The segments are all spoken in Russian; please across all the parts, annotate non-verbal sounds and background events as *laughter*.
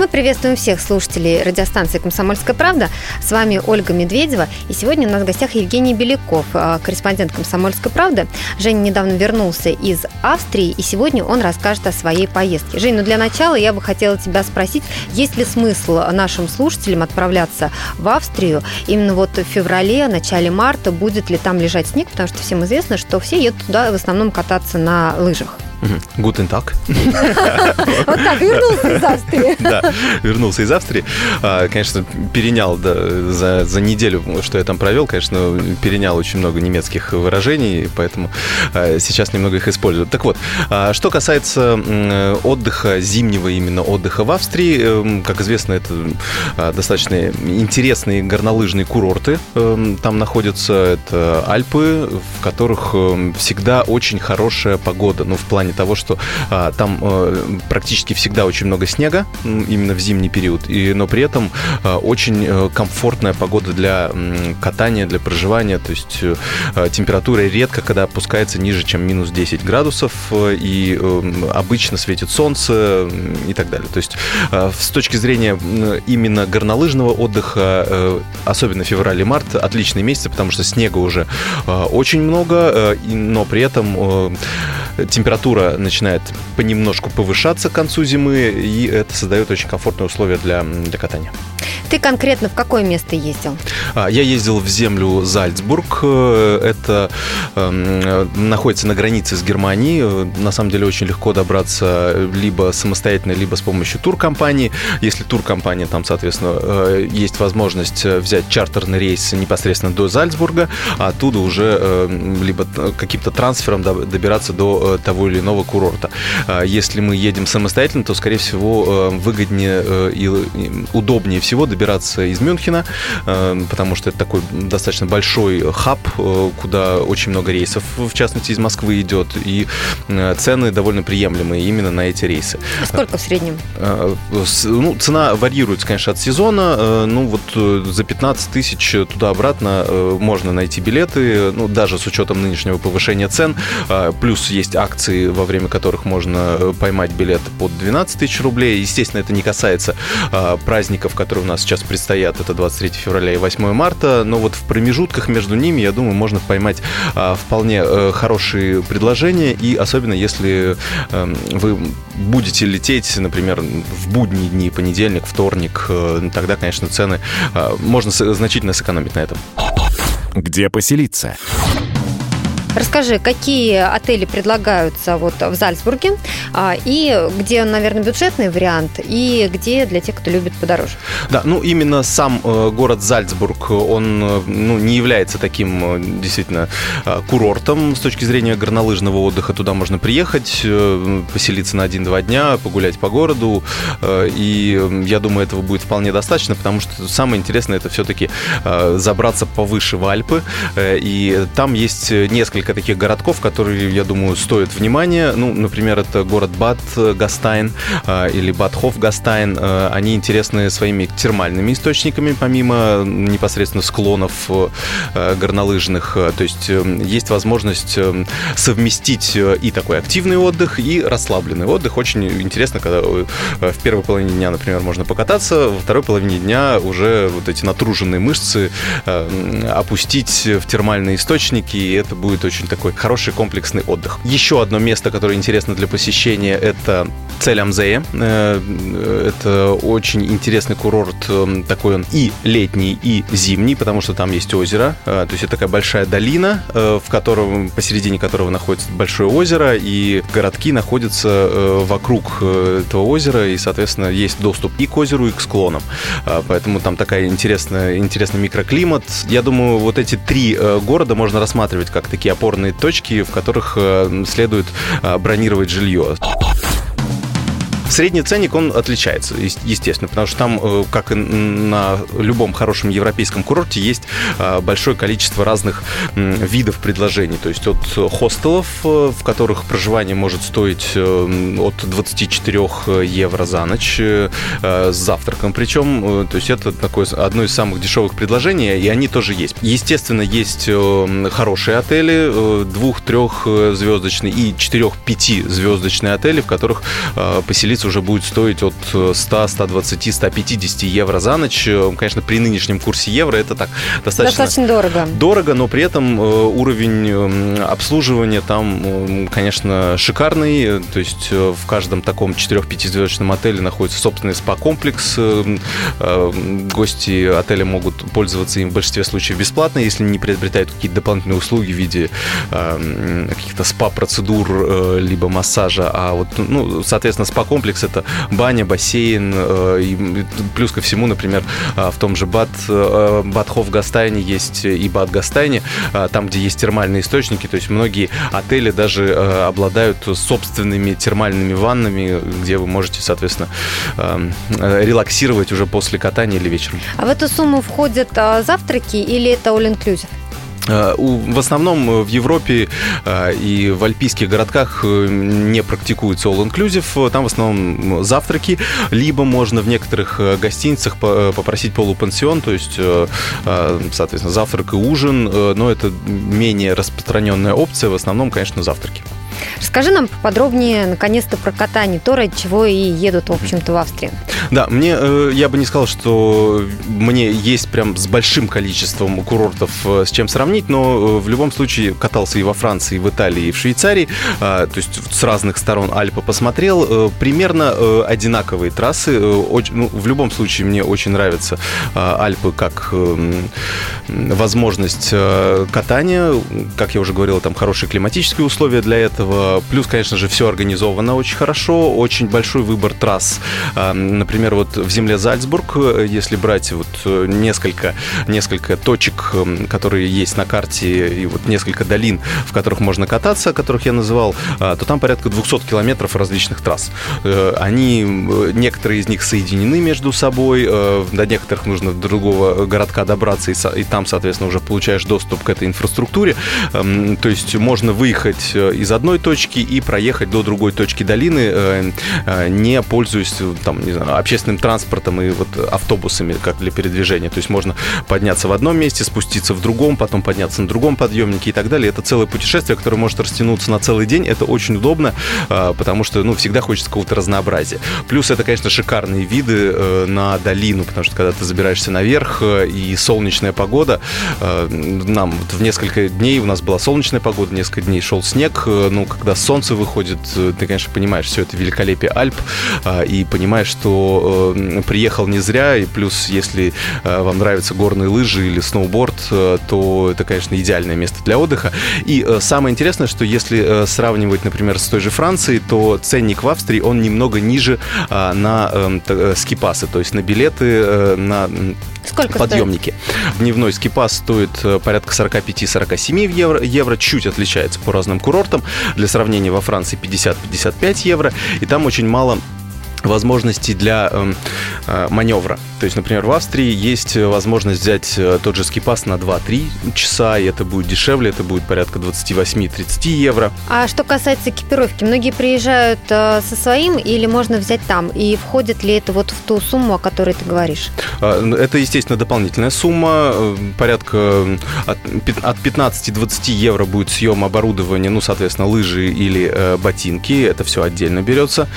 Мы приветствуем всех слушателей радиостанции «Комсомольская правда». С вами Ольга Медведева. И сегодня у нас в гостях Евгений Беляков, а, корреспондент «Комсомольской правды». Женя недавно вернулся из Австрии, и сегодня он расскажет о своей поездке. Жень, ну для начала я бы хотела тебя спросить, есть ли смысл нашим слушателям отправляться в Австрию именно вот в феврале, начале марта, будет ли там лежать снег, потому что всем известно, что все едут туда в основном кататься на лыжах. Гутен так. *laughs* Вот так, вернулся из Австрии. *laughs* Да, вернулся из Австрии. А, конечно, перенял за, за неделю, что я там провел, конечно, перенял очень много немецких выражений, поэтому а, сейчас немного их использую. Так вот, а, что касается отдыха, зимнего именно отдыха в Австрии, эм, как известно, это достаточно интересные горнолыжные курорты. Эм, там находятся это Альпы, в которых эм, всегда очень хорошая погода, ну, в плане плане того, что а, там а, практически всегда очень много снега, именно в зимний период, и, но при этом а, очень а, комфортная погода для катания, для проживания, то есть а, температура редко когда опускается ниже, чем минус 10 градусов, и а, обычно светит солнце и так далее. То есть а, с точки зрения именно горнолыжного отдыха, а, особенно февраль и март, отличные месяцы, потому что снега уже а, очень много, но при этом температура начинает понемножку повышаться к концу зимы, и это создает очень комфортные условия для, для катания. Ты конкретно в какое место ездил? А, я ездил в землю Зальцбург. Э, это э, находится на границе с Германией. На самом деле очень легко добраться либо самостоятельно, либо с помощью туркомпании. Если туркомпания, там, соответственно, э, есть возможность взять чартерный рейс непосредственно до Зальцбурга, а оттуда уже э, либо каким-то трансфером добираться до того или иного курорта. А если мы едем самостоятельно, то, скорее всего, выгоднее и удобнее всего добираться добираться из Мюнхена, э, потому что это такой достаточно большой хаб, э, куда очень много рейсов, в частности, из Москвы идет, и э, цены довольно приемлемые именно на эти рейсы. А сколько в среднем? Ну, цена варьируется, конечно, от сезона. Ну, вот за 15 тысяч туда-обратно можно найти билеты, ну, даже с учетом нынешнего повышения цен. Плюс есть акции, во время которых можно поймать билет под 12 тысяч рублей. Естественно, это не касается праздников, которые у нас сейчас предстоят, это 23 февраля и 8 марта, но вот в промежутках между ними, я думаю, можно поймать а, вполне а, хорошие предложения, и особенно если а, вы будете лететь, например, в будние дни, понедельник, вторник, а, тогда, конечно, цены а, можно значительно сэкономить на этом. Где поселиться? Расскажи, какие отели предлагаются вот в Зальцбурге, а, и где, наверное, бюджетный вариант, и где для тех, кто любит подороже? Да, ну именно сам э, город Зальцбург, он э, ну, не является таким э, действительно курортом с точки зрения горнолыжного отдыха. Туда можно приехать, поселиться на один-два дня, погулять по городу, и я думаю, этого будет вполне достаточно, потому что самое интересное это все-таки забраться повыше в Альпы, и там есть несколько несколько таких городков, которые, я думаю, стоят внимания. Ну, например, это город Бад Гастайн э, или Бад Хоф Гастайн. Э, они интересны своими термальными источниками, помимо непосредственно склонов э, горнолыжных. То есть есть возможность совместить и такой активный отдых, и расслабленный отдых. Очень интересно, когда в первой половине дня, например, можно покататься, во второй половине дня уже вот эти натруженные мышцы опустить в термальные источники, и это будет очень такой хороший комплексный отдых. Еще одно место, которое интересно для посещения, это Целямзея. Э, это очень интересный курорт, э, такой он и летний, и зимний, потому что там есть озеро. Э, то есть это такая большая долина, в котором, посередине которого находится большое озеро, и городки находятся вокруг этого озера, и, соответственно, есть доступ и к озеру, и к склонам. Поэтому там такая интересная, интересный микроклимат. Я думаю, вот эти три города можно рассматривать как такие опорные точки, в которых э, следует э, бронировать жилье. Средний ценник, он отличается, естественно, потому что там, как и на любом хорошем европейском курорте, есть большое количество разных видов предложений. То есть от хостелов, в которых проживание может стоить от 24 евро за ночь с завтраком. Причем, то есть это такое одно из самых дешевых предложений, и они тоже есть. Естественно, есть хорошие отели, двух-трех звездочные и четырех-пяти звездочные отели, в которых поселиться уже будет стоить от 100, 120, 150 евро за ночь. Конечно, при нынешнем курсе евро это так достаточно... Достаточно дорого. Дорого, но при этом уровень обслуживания там, конечно, шикарный. То есть в каждом таком 4-5 звездочном отеле находится собственный спа-комплекс. Гости отеля могут пользоваться им в большинстве случаев бесплатно, если не приобретают какие-то дополнительные услуги в виде каких-то спа-процедур либо массажа. А вот, ну, соответственно, спа-комплекс это баня, бассейн, и плюс ко всему, например, в том же Бад, Бадхоф Гастайне есть и Бад Гастайне, там, где есть термальные источники, то есть многие отели даже обладают собственными термальными ваннами, где вы можете, соответственно, релаксировать уже после катания или вечером. А в эту сумму входят завтраки или это all-inclusive? Э, в основном э, в Европе э, и в альпийских городках не практикуется all-inclusive. Там в основном завтраки. Либо можно в некоторых гостиницах попросить полупансион, то есть, соответственно, завтрак и ужин. Но это менее распространенная опция. В основном, конечно, завтраки. Расскажи нам подробнее, наконец-то, про катание, то, ради чего и едут, в общем-то, в Австрию. Да, мне, э, я бы не сказал, что мне есть прям с большим количеством курортов э, с чем сравнить, но э, в любом случае катался и во Франции, и в Италии, и в Швейцарии, а, то есть с разных сторон Альпы посмотрел. Примерно одинаковые трассы. Ну, в любом случае мне очень нравятся Альпы как возможность катания. Как я уже говорил, там хорошие климатические условия для этого. Плюс, конечно же, все организовано очень хорошо, очень большой выбор трасс. Например, вот в земле Зальцбург, если брать вот несколько, несколько точек, которые есть на карте, и вот несколько долин, в которых можно кататься, которых я называл, а, то там порядка 200 километров различных трасс. Э, они, некоторые из них соединены между собой, э, до некоторых нужно до другого городка добраться, и, там, соответственно, уже получаешь доступ к этой инфраструктуре. То есть можно выехать э, из одной точки и проехать до другой точки долины, э, э, не пользуясь там, не знаю, общественным транспортом и вот автобусами как для передвижения. То есть можно подняться в одном месте, спуститься в другом, потом подняться на другом подъемнике и так далее. Это целое путешествие, которое может растянуться на целый день. Это очень удобно, потому что ну, всегда хочется какого-то разнообразия. Плюс это, конечно, шикарные виды на долину, потому что когда ты забираешься наверх и солнечная погода, нам вот в несколько дней у нас была солнечная погода, несколько дней шел снег, ну, когда солнце выходит, э, ты, конечно, понимаешь все это великолепие Альп а, и понимаешь, что э, приехал не зря, и плюс, если э, вам нравятся горные лыжи или сноуборд, то это, конечно, идеальное место для отдыха. И самое интересное, что если сравнивать, например, с той же Францией, то ценник в Австрии, он немного ниже а, на эм, скипасы, то есть на билеты, на Сколько подъемники. Стоит? Дневной скипас стоит порядка 45-47 евро, евро, чуть отличается по разным курортам. Для сравнения, во Франции 50-55 евро, и там очень мало возможностей для э, э, маневра. То есть, например, в Австрии есть возможность взять э, тот же скипас на 2-3 часа, и это будет дешевле, это будет порядка 28-30 евро. А что касается экипировки, многие приезжают э, со своим или можно взять там? И входит ли это вот в ту сумму, о которой ты говоришь? А, это, естественно, дополнительная сумма. Э, порядка от, от 15-20 евро будет съем оборудования, ну, соответственно, лыжи или э, ботинки. Это все отдельно берется.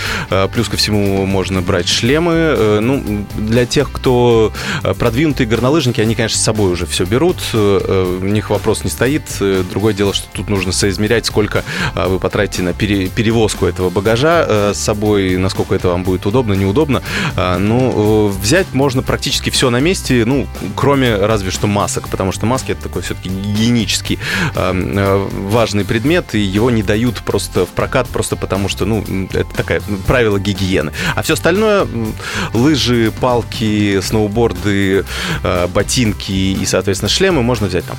Плюс ко всему можно брать шлемы. Э, ну, для тех, кто э, продвинутые горнолыжники, они, конечно, с собой уже все берут. Э, у них вопрос не стоит. Другое дело, что тут нужно соизмерять, сколько вы потратите на перевозку этого багажа с собой, насколько это вам будет удобно, неудобно. Ну, взять можно практически все на месте, ну, кроме разве что масок, потому что маски это такой все-таки гигиенический важный предмет, и его не дают просто в прокат, просто потому что, ну, это такая правило гигиены. А все остальное, лыжи, палки, сноуборды, э, ботинки и, соответственно, шлемы можно взять там.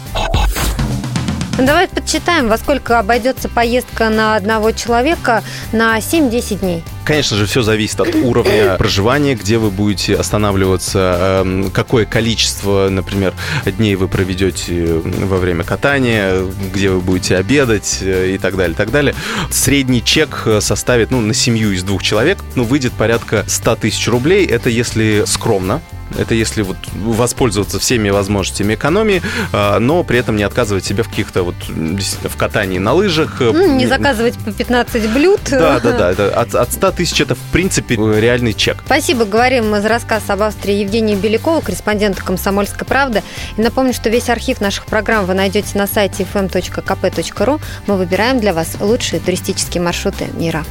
Давай подсчитаем, во сколько обойдется поездка на одного человека на 7-10 дней. Конечно же, все зависит от уровня проживания, где вы будете останавливаться, эм, какое количество, например, дней вы проведете во время катания, где вы будете обедать э, и так далее, так далее. Средний чек составит, ну, на семью из двух человек, ну, выйдет порядка 100 тысяч рублей. Это если скромно, это если вот воспользоваться всеми возможностями экономии, а, но при этом не отказывать себе в каких-то вот в катании на лыжах. Ну, не заказывать по 15 блюд. Да, да, *laughs* да. От, от 100 тысяч это, в принципе, реальный чек. Спасибо. Говорим мы за рассказ об Австрии Евгении Белякова, корреспондента «Комсомольской правды». И напомню, что весь архив наших программ вы найдете на сайте fm.kp.ru. Мы выбираем для вас лучшие туристические маршруты мира.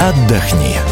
Отдохни.